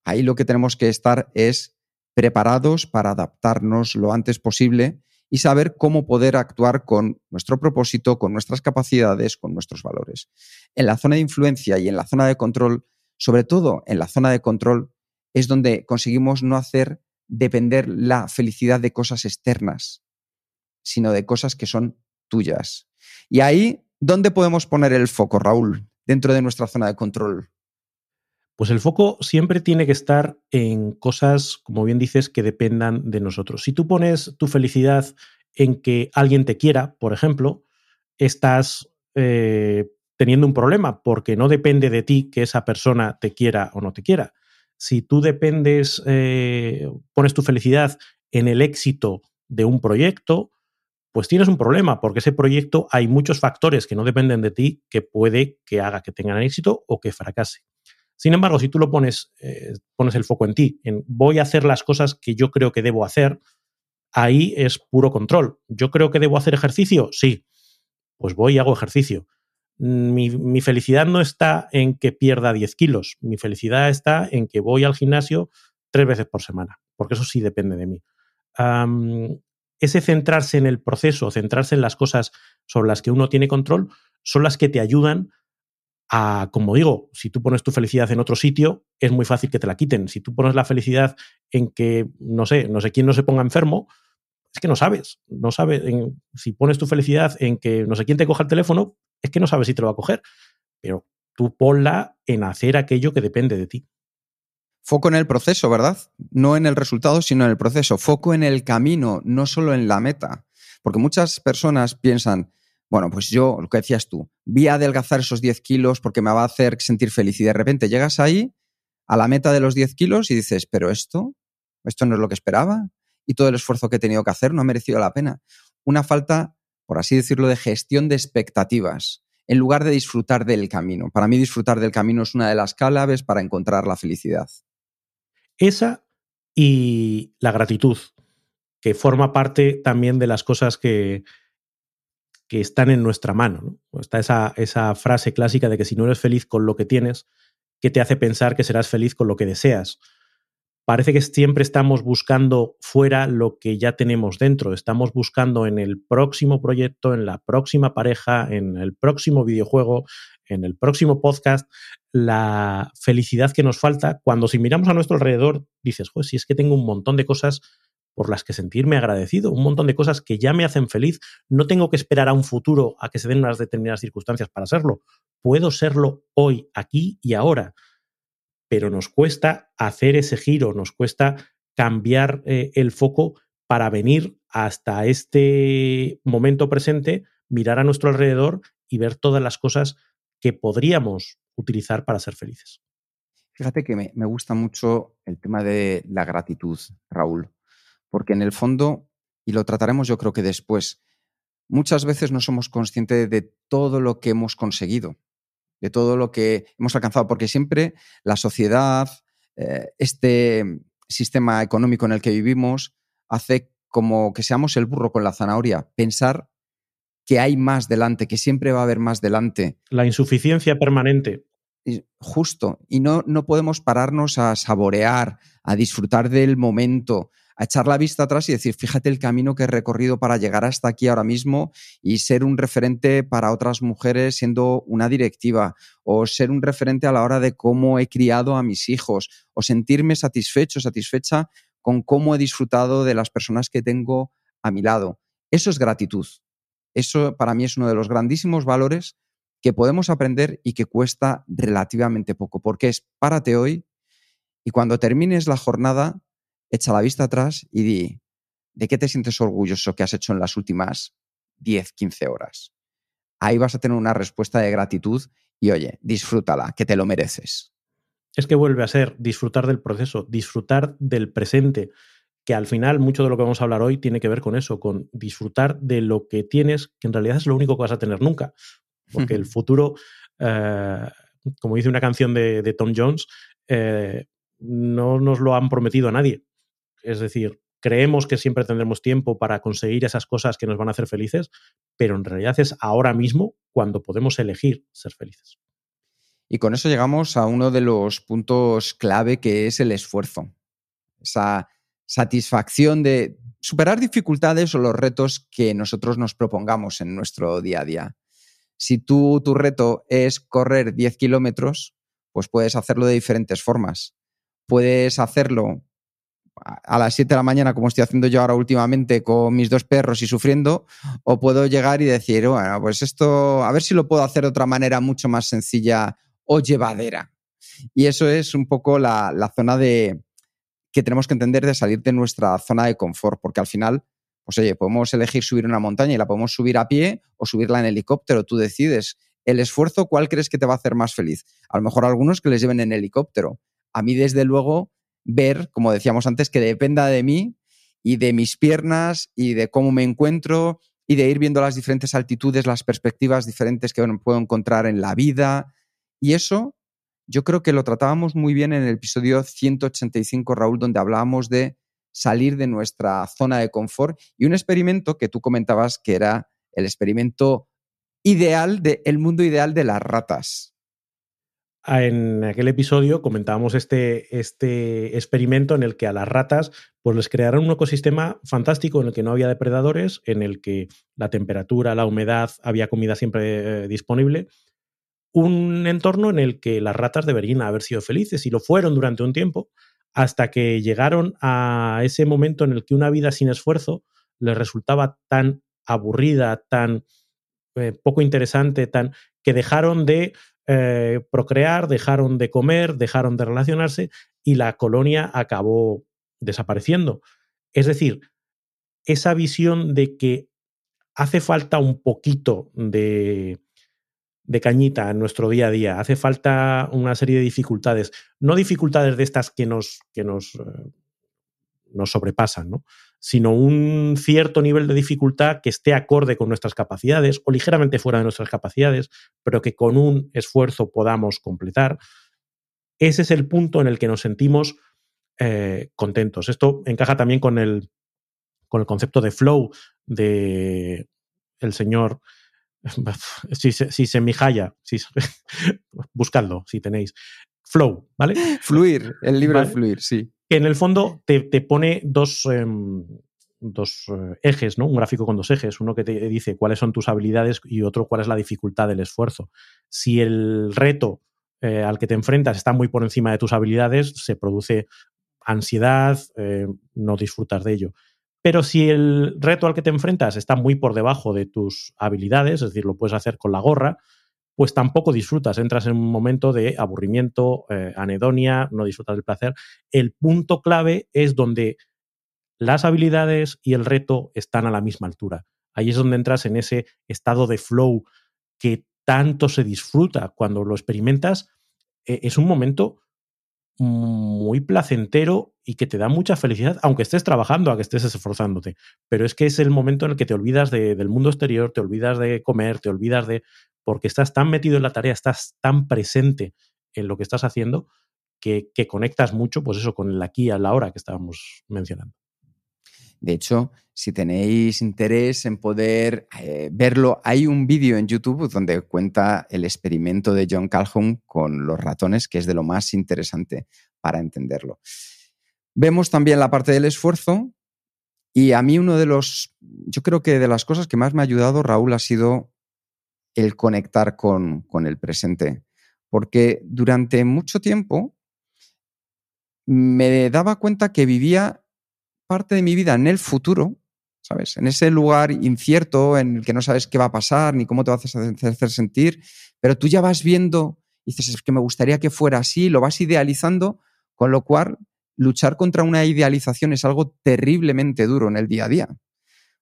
Ahí lo que tenemos que estar es preparados para adaptarnos lo antes posible y saber cómo poder actuar con nuestro propósito, con nuestras capacidades, con nuestros valores. En la zona de influencia y en la zona de control, sobre todo en la zona de control, es donde conseguimos no hacer depender la felicidad de cosas externas, sino de cosas que son tuyas. Y ahí, ¿dónde podemos poner el foco, Raúl, dentro de nuestra zona de control? Pues el foco siempre tiene que estar en cosas, como bien dices, que dependan de nosotros. Si tú pones tu felicidad en que alguien te quiera, por ejemplo, estás eh, teniendo un problema, porque no depende de ti que esa persona te quiera o no te quiera. Si tú dependes, eh, pones tu felicidad en el éxito de un proyecto, pues tienes un problema, porque ese proyecto hay muchos factores que no dependen de ti que puede que haga que tengan éxito o que fracase. Sin embargo, si tú lo pones, eh, pones el foco en ti, en voy a hacer las cosas que yo creo que debo hacer, ahí es puro control. ¿Yo creo que debo hacer ejercicio? Sí. Pues voy y hago ejercicio. Mi, felicidad no está en que pierda 10 kilos. Mi felicidad está en que voy al gimnasio tres veces por semana, porque eso sí depende de mí. ese centrarse en el proceso, centrarse en las cosas sobre las que uno tiene control, son las que te ayudan a, como digo, si tú pones tu felicidad en otro sitio, es muy fácil que te la quiten. Si tú pones la felicidad en que, no sé, no sé quién no se ponga enfermo, es que no sabes. No sabes. si pones tu felicidad en que no sé quién te coja el teléfono, es que no sabes si te lo va a coger. Pero tú ponla en hacer aquello que depende de ti. Foco en el proceso, ¿verdad? No en el resultado, sino en el proceso. Foco en el camino, no solo en la meta. Porque muchas personas piensan, bueno, pues yo, lo que decías tú, voy a adelgazar esos 10 kilos porque me va a hacer sentir feliz. Y de repente llegas ahí, a la meta de los 10 kilos, y dices, pero esto, esto no es lo que esperaba. Y todo el esfuerzo que he tenido que hacer no ha merecido la pena. Una falta, por así decirlo, de gestión de expectativas, en lugar de disfrutar del camino. Para mí disfrutar del camino es una de las claves para encontrar la felicidad. Esa y la gratitud, que forma parte también de las cosas que, que están en nuestra mano. Está esa, esa frase clásica de que si no eres feliz con lo que tienes, ¿qué te hace pensar que serás feliz con lo que deseas? Parece que siempre estamos buscando fuera lo que ya tenemos dentro. Estamos buscando en el próximo proyecto, en la próxima pareja, en el próximo videojuego, en el próximo podcast, la felicidad que nos falta cuando si miramos a nuestro alrededor dices, pues si es que tengo un montón de cosas por las que sentirme agradecido, un montón de cosas que ya me hacen feliz. No tengo que esperar a un futuro a que se den unas determinadas circunstancias para serlo. Puedo serlo hoy, aquí y ahora. Pero nos cuesta hacer ese giro, nos cuesta cambiar eh, el foco para venir hasta este momento presente, mirar a nuestro alrededor y ver todas las cosas que podríamos utilizar para ser felices. Fíjate que me, me gusta mucho el tema de la gratitud, Raúl porque en el fondo, y lo trataremos yo creo que después, muchas veces no somos conscientes de todo lo que hemos conseguido, de todo lo que hemos alcanzado, porque siempre la sociedad, eh, este sistema económico en el que vivimos, hace como que seamos el burro con la zanahoria, pensar que hay más delante, que siempre va a haber más delante. La insuficiencia permanente. Justo, y no, no podemos pararnos a saborear, a disfrutar del momento, a echar la vista atrás y decir, fíjate el camino que he recorrido para llegar hasta aquí ahora mismo y ser un referente para otras mujeres siendo una directiva, o ser un referente a la hora de cómo he criado a mis hijos, o sentirme satisfecho, satisfecha con cómo he disfrutado de las personas que tengo a mi lado. Eso es gratitud. Eso para mí es uno de los grandísimos valores que podemos aprender y que cuesta relativamente poco, porque es párate hoy y cuando termines la jornada, echa la vista atrás y di, ¿de qué te sientes orgulloso que has hecho en las últimas 10, 15 horas? Ahí vas a tener una respuesta de gratitud y oye, disfrútala, que te lo mereces. Es que vuelve a ser disfrutar del proceso, disfrutar del presente, que al final mucho de lo que vamos a hablar hoy tiene que ver con eso, con disfrutar de lo que tienes, que en realidad es lo único que vas a tener nunca, porque el futuro, eh, como dice una canción de, Tom Jones, eh, no nos lo han prometido a nadie. Es decir, creemos que siempre tendremos tiempo para conseguir esas cosas que nos van a hacer felices, pero en realidad es ahora mismo cuando podemos elegir ser felices. Y con eso llegamos a uno de los puntos clave que es el esfuerzo. Esa satisfacción de superar dificultades o los retos que nosotros nos propongamos en nuestro día a día. Si tú, tu reto es correr 10 kilómetros, pues puedes hacerlo de diferentes formas. Puedes hacerlo a las 7 de la mañana, como estoy haciendo yo ahora últimamente con mis dos perros y sufriendo, o puedo llegar y decir, bueno, pues esto, a ver si lo puedo hacer de otra manera mucho más sencilla o llevadera. Y eso es un poco la, zona de que tenemos que entender de salir de nuestra zona de confort, porque al final, pues oye, podemos elegir subir una montaña y la podemos subir a pie o subirla en helicóptero, tú decides. el esfuerzo, ¿cuál crees que te va a hacer más feliz? A lo mejor algunos que les lleven en helicóptero. A mí, desde luego, ver, como decíamos antes, que dependa de mí y de mis piernas y de cómo me encuentro y de ir viendo las diferentes altitudes, las perspectivas diferentes que puedo encontrar en la vida. Y eso yo creo que lo tratábamos muy bien en el episodio 185, Raúl, donde hablábamos de salir de nuestra zona de confort y un experimento que tú comentabas que era el experimento ideal del el mundo ideal de las ratas. En aquel episodio comentábamos este, este experimento en el que a las ratas pues les crearon un ecosistema fantástico en el que no había depredadores, en el que la temperatura, la humedad, había comida siempre eh, disponible. Un entorno en el que las ratas deberían haber sido felices y lo fueron durante un tiempo, hasta que llegaron a ese momento en el que una vida sin esfuerzo les resultaba tan aburrida, tan eh, poco interesante, tan que dejaron de eh, procrear, dejaron de comer, dejaron de relacionarse y la colonia acabó desapareciendo. Es decir, esa visión de que hace falta un poquito de, de cañita en nuestro día a día. Hace falta una serie de dificultades. No dificultades de estas que nos, que nos, eh, nos sobrepasan, ¿no? Sino un cierto nivel de dificultad que esté acorde con nuestras capacidades o ligeramente fuera de nuestras capacidades, pero que con un esfuerzo podamos completar. Ese es el punto en el que nos sentimos eh, contentos. Esto encaja también con el, con el concepto de flow de el señor si, si se mijaya, si, buscadlo si tenéis. Flow, ¿vale? Fluir, el libro de Fluir, sí. Que en el fondo te, pone dos, em, dos eh, ejes, ¿no? Un gráfico con dos ejes. Uno que te dice cuáles son tus habilidades y otro cuál es la dificultad del esfuerzo. Si el reto eh, al que te enfrentas está muy por encima de tus habilidades, se produce ansiedad, eh, no disfrutas de ello. Pero si el reto al que te enfrentas está muy por debajo de tus habilidades, es decir, lo puedes hacer con la gorra, pues tampoco disfrutas, entras en un momento de aburrimiento, eh, anedonia, no disfrutas del placer. El punto clave es donde las habilidades y el reto están a la misma altura. Ahí es donde entras en ese estado de flow que tanto se disfruta cuando lo experimentas. E, es un momento muy placentero y que te da mucha felicidad, aunque estés trabajando, aunque estés esforzándote. Pero es que es el momento en el que te olvidas del mundo exterior, te olvidas de comer, te olvidas de... porque estás tan metido en la tarea, estás tan presente en lo que estás haciendo, que, que conectas mucho, pues eso, con el aquí y la hora que estábamos mencionando. De hecho, si tenéis interés en poder eh, verlo, hay un vídeo en YouTube donde cuenta el experimento de John Calhoun con los ratones, que es de lo más interesante para entenderlo. Vemos también la parte del esfuerzo y a mí uno de los, yo creo que de las cosas que más me ha ayudado, Raúl, ha sido el conectar con, con el presente. Porque durante mucho tiempo me daba cuenta que vivía parte de mi vida en el futuro, ¿sabes? En ese lugar incierto en el que no sabes qué va a pasar ni cómo te vas a hacer sentir, pero tú ya vas viendo y dices, es que me gustaría que fuera así, lo vas idealizando, con lo cual luchar contra una idealización es algo terriblemente duro en el día a día.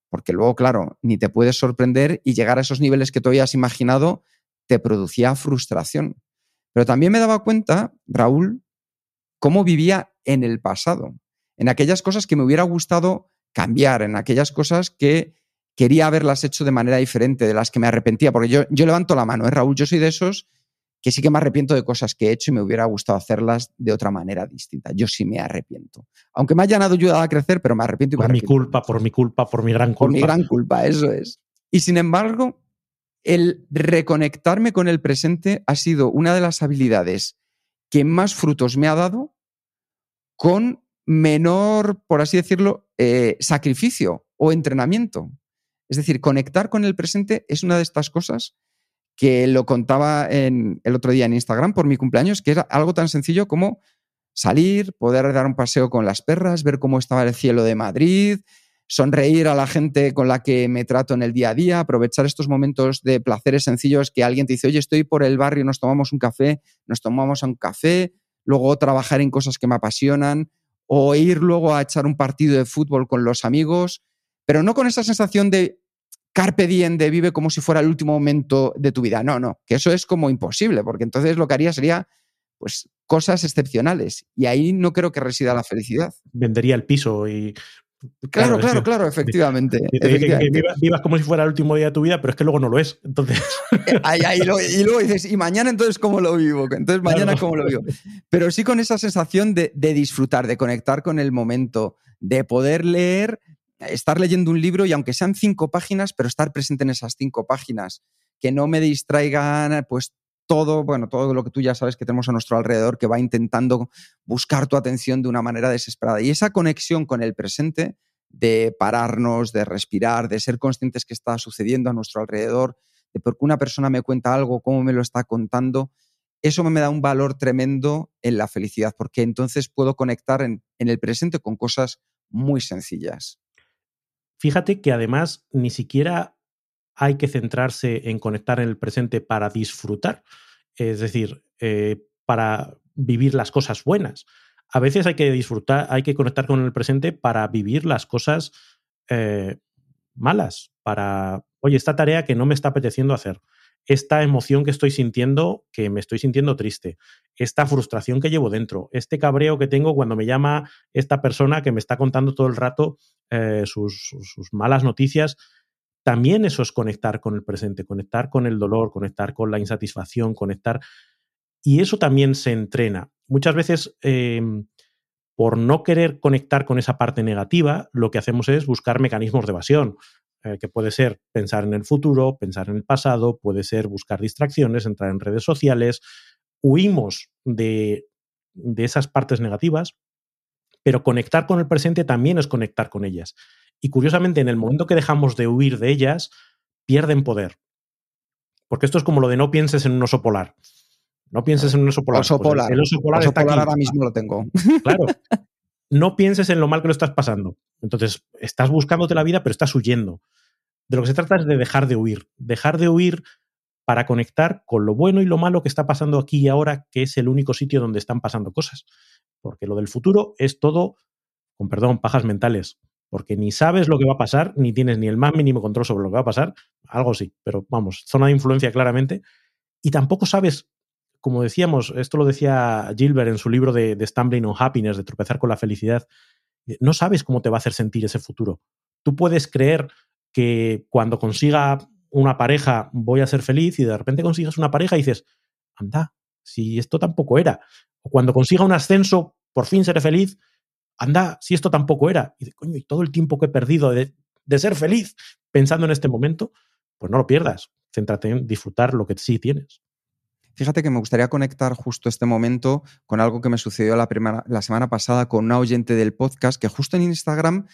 Porque luego, claro, ni te puedes sorprender y llegar a esos niveles que tú habías imaginado te producía frustración. Pero también me daba cuenta, Raúl, cómo vivía en el pasado en aquellas cosas que me hubiera gustado cambiar, en aquellas cosas que quería haberlas hecho de manera diferente, de las que me arrepentía, porque yo, yo levanto la mano, ¿eh, Raúl? Yo soy de esos que sí que me arrepiento de cosas que he hecho y me hubiera gustado hacerlas de otra manera distinta. Yo sí me arrepiento. Aunque me hayan ayudado a crecer, pero me arrepiento y por me mi culpa, por mi culpa, por mi gran culpa. Por mi gran culpa, eso es. Y sin embargo, el reconectarme con el presente ha sido una de las habilidades que más frutos me ha dado con menor, por así decirlo, eh, sacrificio o entrenamiento. Es decir, conectar con el presente es una de estas cosas que lo contaba en, el otro día en Instagram por mi cumpleaños, que era algo tan sencillo como salir, poder dar un paseo con las perras, ver cómo estaba el cielo de Madrid, sonreír a la gente con la que me trato en el día a día, aprovechar estos momentos de placeres sencillos que alguien te dice, oye, estoy por el barrio, nos tomamos un café, nos tomamos un café, luego trabajar en cosas que me apasionan, o ir luego a echar un partido de fútbol con los amigos, pero no con esa sensación de carpe diem de vive como si fuera el último momento de tu vida. No, no, que eso es como imposible, porque entonces lo que haría sería pues cosas excepcionales y ahí no creo que resida la felicidad. Vendería el piso y Claro, claro, claro, efectivamente. vivas como si fuera el último día de tu vida, pero es que luego no lo es. Entonces. y luego dices, ¿y mañana entonces cómo lo vivo? Entonces, mañana cómo lo vivo. Pero sí con esa sensación de, disfrutar, de conectar con el momento, de poder leer, estar leyendo un libro y aunque sean cinco páginas, pero estar presente en esas cinco páginas, que no me distraigan, pues todo, bueno, todo lo que tú ya sabes que tenemos a nuestro alrededor que va intentando buscar tu atención de una manera desesperada. Y esa conexión con el presente, de pararnos, de respirar, de ser conscientes que está sucediendo a nuestro alrededor, de por qué una persona me cuenta algo, cómo me lo está contando, eso me da un valor tremendo en la felicidad, porque entonces puedo conectar en, en el presente con cosas muy sencillas. Fíjate que además ni siquiera hay que centrarse en conectar en el presente para disfrutar, es decir, eh, para vivir las cosas buenas. A veces hay que disfrutar, hay que conectar con el presente para vivir las cosas eh, malas, para, oye, esta tarea que no me está apeteciendo hacer, esta emoción que estoy sintiendo, que me estoy sintiendo triste, esta frustración que llevo dentro, este cabreo que tengo cuando me llama esta persona que me está contando todo el rato eh, sus, sus, malas noticias también eso es conectar con el presente, conectar con el dolor, conectar con la insatisfacción, conectar... Y eso también se entrena. Muchas veces, em, por no querer conectar con esa parte negativa, lo que hacemos es buscar mecanismos de evasión, eh, que puede ser pensar en el futuro, pensar en el pasado, puede ser buscar distracciones, entrar en redes sociales. Huimos de, de esas partes negativas, pero conectar con el presente también es conectar con ellas. Y curiosamente, en el momento que dejamos de huir de ellas, pierden poder. Porque esto es como lo de no pienses en un oso polar. No pienses en un oso polar. Oso pues polar. el oso polar, está ahora mismo lo tengo. Claro. No pienses en lo mal que lo estás pasando. Entonces, estás buscándote la vida, pero estás huyendo. De lo que se trata es de dejar de huir. Dejar de huir para conectar con lo bueno y lo malo que está pasando aquí y ahora, que es el único sitio donde están pasando cosas. Porque lo del futuro es todo, con perdón, pajas mentales porque ni sabes lo que va a pasar, ni tienes ni el más mínimo control sobre lo que va a pasar, algo sí, pero vamos, zona de influencia claramente, y tampoco sabes, como decíamos, esto lo decía Gilbert en su libro de, Stumbling on Happiness, de tropezar con la felicidad, no sabes cómo te va a hacer sentir ese futuro. Tú puedes creer que cuando consiga una pareja voy a ser feliz y de repente consigues una pareja y dices, anda, si esto tampoco era. O cuando consiga un ascenso, por fin seré feliz anda, si esto tampoco era. Y de, coño, y todo el tiempo que he perdido de, ser feliz pensando en este momento, pues no lo pierdas. Céntrate en disfrutar lo que sí tienes. Fíjate que me gustaría conectar justo este momento con algo que me sucedió la, la semana pasada con una oyente del podcast que justo en Instagram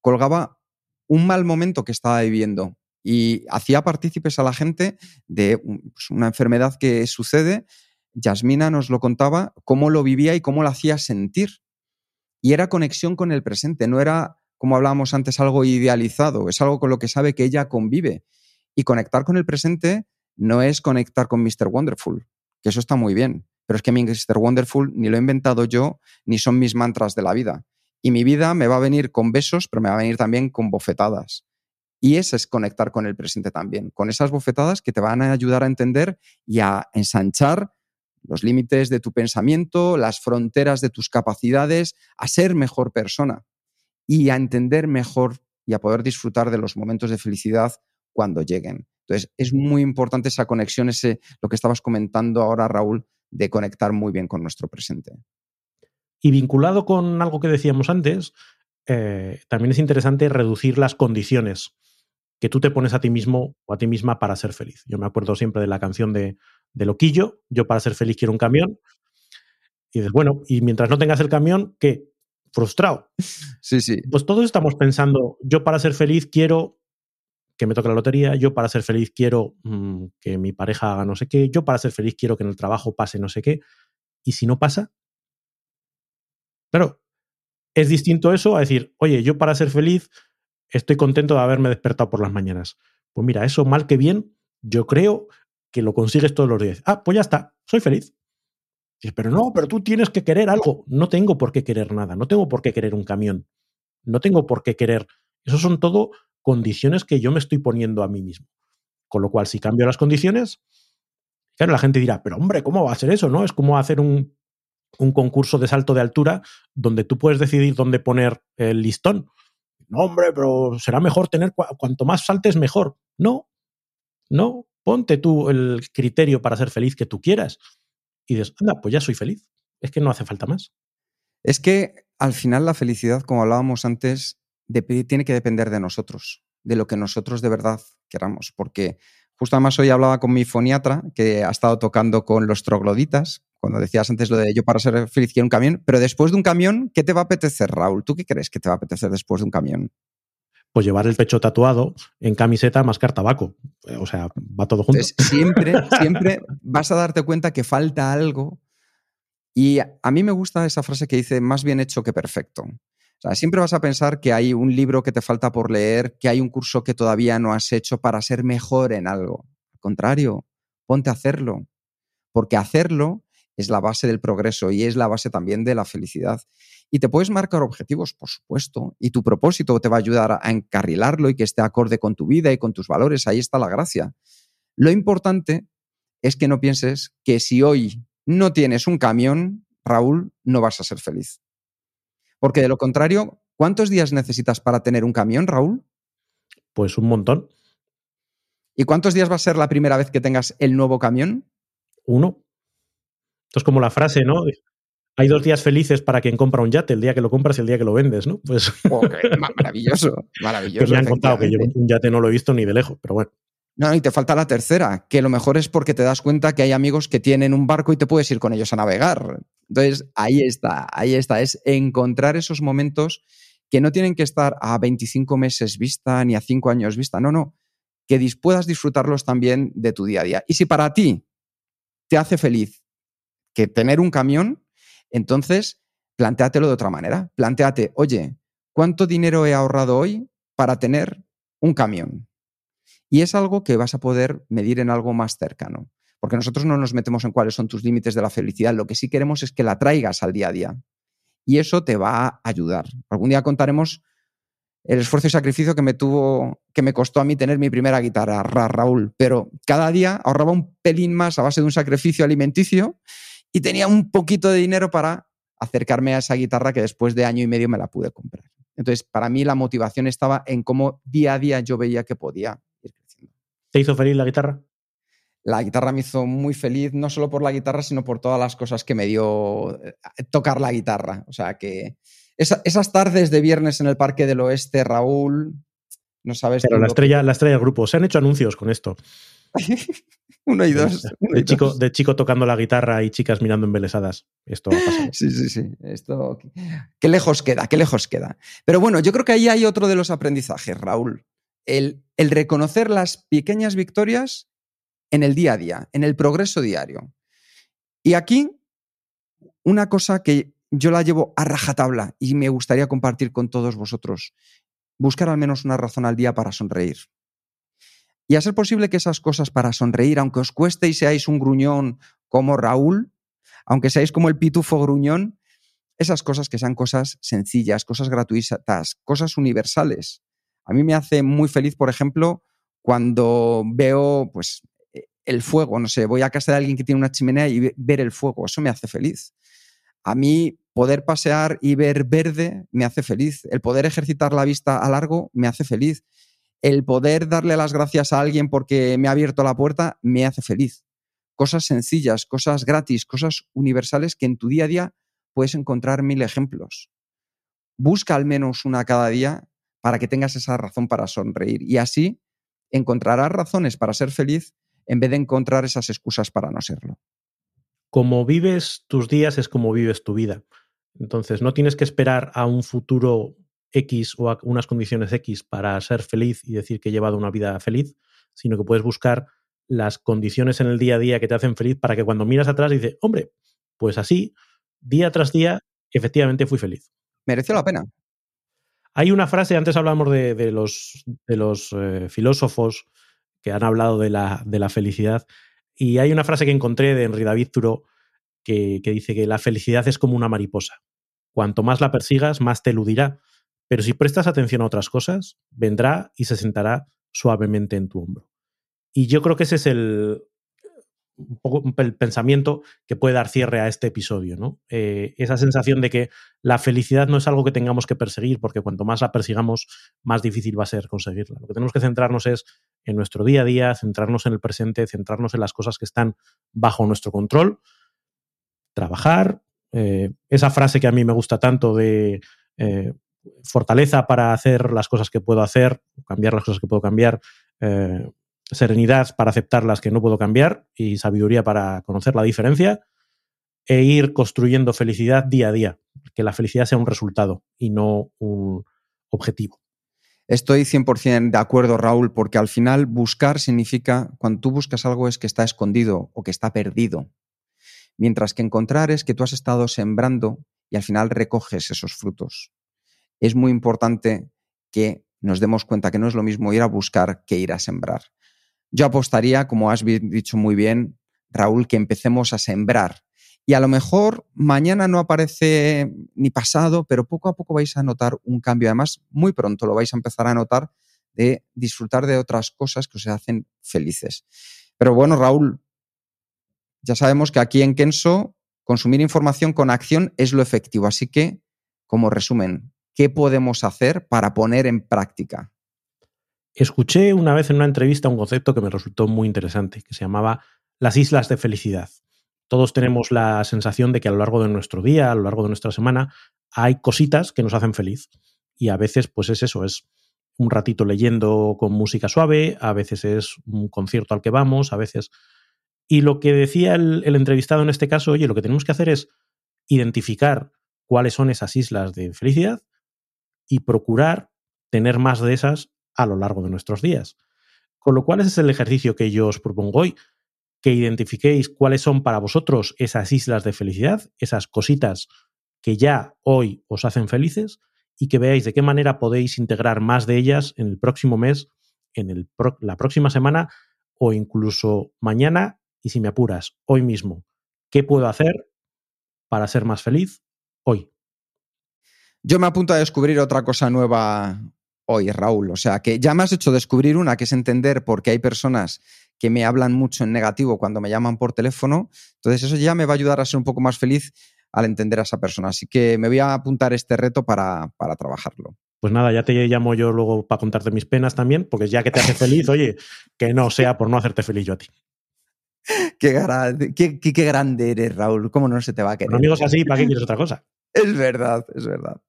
colgaba un mal momento que estaba viviendo y hacía partícipes a la gente de pues, una enfermedad que sucede. Yasmina nos lo contaba, cómo lo vivía y cómo lo hacía sentir y era conexión con el presente, no era, como hablábamos antes, algo idealizado, es algo con lo que sabe que ella convive. Y conectar con el presente no es conectar con Mr. Wonderful, que eso está muy bien, pero es que Mr. Wonderful ni lo he inventado yo, ni son mis mantras de la vida. Y mi vida me va a venir con besos, pero me va a venir también con bofetadas. Y ese es conectar con el presente también, con esas bofetadas que te van a ayudar a entender y a ensanchar los límites de tu pensamiento, las fronteras de tus capacidades, a ser mejor persona y a entender mejor y a poder disfrutar de los momentos de felicidad cuando lleguen. Entonces, es muy importante esa conexión, ese, lo que estabas comentando ahora, Raúl, de conectar muy bien con nuestro presente. Y vinculado con algo que decíamos antes, eh, también es interesante reducir las condiciones que tú te pones a ti mismo o a ti misma para ser feliz. Yo me acuerdo siempre de la canción de, de Loquillo, yo para ser feliz quiero un camión. Y dices, bueno, y mientras no tengas el camión, ¿qué? Frustrado. Sí, sí. Pues todos estamos pensando, yo para ser feliz quiero que me toque la lotería, yo para ser feliz quiero mm, que mi pareja haga no sé qué, yo para ser feliz quiero que en el trabajo pase no sé qué. Y si no pasa, claro, es distinto eso a decir, oye, yo para ser feliz estoy contento de haberme despertado por las mañanas. Pues mira, eso mal que bien, yo creo que lo consigues todos los días. Ah, pues ya está, soy feliz. pero no, pero tú tienes que querer algo. No tengo por qué querer nada, no tengo por qué querer un camión, no tengo por qué querer. Eso son todo condiciones que yo me estoy poniendo a mí mismo. Con lo cual, si cambio las condiciones, claro, la gente dirá, pero hombre, ¿cómo va a ser eso? ¿No? Es como hacer un, un concurso de salto de altura donde tú puedes decidir dónde poner el listón. No, hombre, pero será mejor tener cuanto más saltes, mejor. No, no, ponte tú el criterio para ser feliz que tú quieras. Y dices, anda, pues ya soy feliz. Es que no hace falta más. Es que al final la felicidad, como hablábamos antes, tiene que depender de nosotros, de lo que nosotros de verdad queramos. Porque justo además hoy hablaba con mi foniatra, que ha estado tocando con los trogloditas, cuando decías antes lo de yo para ser feliz quiero un camión, pero después de un camión, ¿qué te va a apetecer, Raúl? ¿Tú qué crees que te va a apetecer después de un camión? Pues llevar el pecho tatuado en camiseta, mascar tabaco. O sea, va todo junto. siempre, siempre vas a darte cuenta que falta algo. Y a mí me gusta esa frase que dice, más bien hecho que perfecto. Siempre vas a pensar que hay un libro que te falta por leer, que hay un curso que todavía no has hecho para ser mejor en algo. Al contrario, ponte a hacerlo. Porque hacerlo es la base del progreso y es la base también de la felicidad. Y te puedes marcar objetivos, por supuesto, y tu propósito te va a ayudar a encarrilarlo y que esté acorde con tu vida y con tus valores. Ahí está la gracia. Lo importante es que no pienses que si hoy no tienes un camión, Raúl, no vas a ser feliz. Porque de lo contrario, ¿cuántos días necesitas para tener un camión, Raúl? Pues un montón. ¿Y cuántos días va a ser la primera vez que tengas el nuevo camión? Uno. Esto es como la frase, ¿no? Hay dos días felices para quien compra un yate, el día que lo compras y el día que lo vendes, ¿no? Pues. maravilloso, maravilloso. Que me han contado que yo un yate no lo he visto ni de lejos, pero bueno. No, y te falta la tercera, que lo mejor es porque te das cuenta que hay amigos que tienen un barco y te puedes ir con ellos a navegar. Entonces, ahí está, ahí está, es encontrar esos momentos que no tienen que estar a 25 meses vista ni a 5 años vista, no, no, que puedas disfrutarlos también de tu día a día. Y si para ti te hace feliz que tener un camión, entonces plantéatelo de otra manera. Plantéate, oye, ¿cuánto dinero he ahorrado hoy para tener un camión? Y es algo que vas a poder medir en algo más cercano. Porque nosotros no nos metemos en cuáles son tus límites de la felicidad. Lo que sí queremos es que la traigas al día a día. Y eso te va a ayudar. Algún día contaremos el esfuerzo y sacrificio que me tuvo, que me costó a mí tener mi primera guitarra, Raúl. Pero cada día ahorraba un pelín más a base de un sacrificio alimenticio y tenía un poquito de dinero para acercarme a esa guitarra que después de año y medio me la pude comprar. Entonces, para mí la motivación estaba en cómo día a día yo veía que podía ir creciendo. ¿Te hizo feliz la guitarra? La guitarra me hizo muy feliz, no solo por la guitarra, sino por todas las cosas que me dio eh, tocar la guitarra. O sea que esas tardes de viernes en el Parque del Oeste, Raúl, no sabes. Pero la estrella, la estrella del grupo, se han hecho anuncios con esto. Uno y dos. de, chico, de chico tocando la guitarra y chicas mirando embelesadas. Esto va a Sí, sí, sí. Esto. Qué lejos queda, qué lejos queda. Pero bueno, yo creo que ahí hay otro de los aprendizajes, Raúl. El, el reconocer las pequeñas victorias en el día a día, en el progreso diario. Y aquí, una cosa que yo la llevo a rajatabla y me gustaría compartir con todos vosotros. Buscar al menos una razón al día para sonreír. Y a ser posible que esas cosas para sonreír, aunque os cueste y seáis un gruñón como Raúl, aunque seáis como el pitufo gruñón, esas cosas que sean cosas sencillas, cosas gratuitas, cosas universales. A mí me hace muy feliz, por ejemplo, cuando veo pues el fuego, no sé, voy a casa de alguien que tiene una chimenea y ver el fuego, eso me hace feliz. A mí poder pasear y ver verde me hace feliz. El poder ejercitar la vista a largo me hace feliz el poder darle las gracias a alguien porque me ha abierto la puerta me hace feliz. Cosas sencillas, cosas gratis, cosas universales que en tu día a día puedes encontrar mil ejemplos. Busca al menos una cada día para que tengas esa razón para sonreír y así encontrarás razones para ser feliz en vez de encontrar esas excusas para no serlo. Como vives tus días es como vives tu vida. Entonces, no tienes que esperar a un futuro X o a unas condiciones X para ser feliz y decir que he llevado una vida feliz, sino que puedes buscar las condiciones en el día a día que te hacen feliz para que cuando miras atrás dices, hombre, pues así, día tras día, efectivamente fui feliz. Mereció la pena. Hay una frase, antes hablábamos de, los, de los eh, filósofos que han hablado de la, de la, felicidad, y hay una frase que encontré de Henri David Thoreau que, que dice que la felicidad es como una mariposa. Cuanto más la persigas, más te eludirá pero si prestas atención a otras cosas, vendrá y se sentará suavemente en tu hombro. Y yo creo que ese es el, un poco el pensamiento que puede dar cierre a este episodio, ¿no? Eh, esa sensación de que la felicidad no es algo que tengamos que perseguir, porque cuanto más la persigamos, más difícil va a ser conseguirla. Lo que tenemos que centrarnos es en nuestro día a día, centrarnos en el presente, centrarnos en las cosas que están bajo nuestro control, trabajar. Eh, esa frase que a mí me gusta tanto de eh, fortaleza para hacer las cosas que puedo hacer, cambiar las cosas que puedo cambiar, serenidad para aceptar las que no puedo cambiar y sabiduría para conocer la diferencia e ir construyendo felicidad día a día, que la felicidad sea un resultado y no un objetivo. Estoy 100% de acuerdo, Raúl, porque al final buscar significa, cuando tú buscas algo es que está escondido o que está perdido, mientras que encontrar es que tú has estado sembrando y al final recoges esos frutos. Es muy importante que nos demos cuenta que no es lo mismo ir a buscar que ir a sembrar. Yo apostaría, como has dicho muy bien, Raúl, que empecemos a sembrar. Y a lo mejor mañana no aparece ni pasado, pero poco a poco vais a notar un cambio. Además, muy pronto lo vais a empezar a notar de disfrutar de otras cosas que os hacen felices. Pero bueno, Raúl, ya sabemos que aquí en Kenso consumir información con acción es lo efectivo. Así que, como resumen, ¿qué podemos hacer para poner en práctica? Escuché una vez en una entrevista un concepto que me resultó muy interesante, que se llamaba las islas de felicidad. Todos tenemos la sensación de que a lo largo de nuestro día, a lo largo de nuestra semana, hay cositas que nos hacen feliz. Y a veces, pues es eso, es un ratito leyendo con música suave, a veces es un concierto al que vamos, a veces... Y lo que decía el, el entrevistado en este caso, oye, lo que tenemos que hacer es identificar cuáles son esas islas de felicidad y procurar tener más de esas a lo largo de nuestros días. Con lo cual ese es el ejercicio que yo os propongo hoy, que identifiquéis cuáles son para vosotros esas islas de felicidad, esas cositas que ya hoy os hacen felices y que veáis de qué manera podéis integrar más de ellas en el próximo mes, en el la próxima semana o incluso mañana y si me apuras, hoy mismo. ¿Qué puedo hacer para ser más feliz hoy? Yo me apunto a descubrir otra cosa nueva hoy, Raúl. O sea, que ya me has hecho descubrir una, que es entender por qué hay personas que me hablan mucho en negativo cuando me llaman por teléfono. Entonces, eso ya me va a ayudar a ser un poco más feliz al entender a esa persona. Así que me voy a apuntar este reto para, para trabajarlo. Pues nada, ya te llamo yo luego para contarte mis penas también, porque ya que te hace feliz, oye, que no sea por no hacerte feliz yo a ti. Qué, qué, qué, grande eres, Raúl. ¿Cómo no se te va a querer? amigos así, ¿para qué quieres otra cosa? Es verdad, es verdad.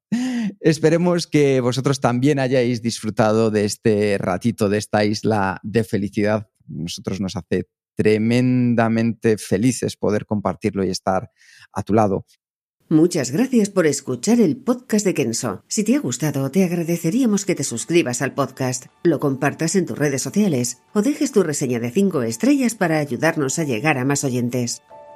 Esperemos que vosotros también hayáis disfrutado de este ratito, de esta isla de felicidad. Nosotros nos hace tremendamente felices poder compartirlo y estar a tu lado. Muchas gracias por escuchar el podcast de Kenso. Si te ha gustado, te agradeceríamos que te suscribas al podcast, lo compartas en tus redes sociales o dejes tu reseña de 5 estrellas para ayudarnos a llegar a más oyentes.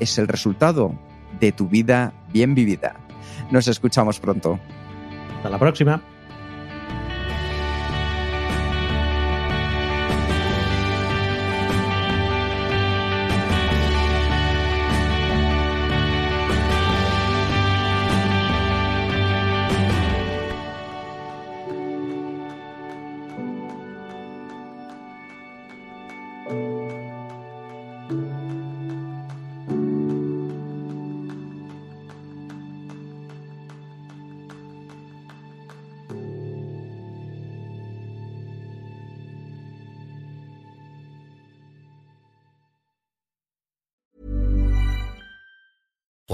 es el resultado de tu vida bien vivida. Nos escuchamos pronto. Hasta la próxima.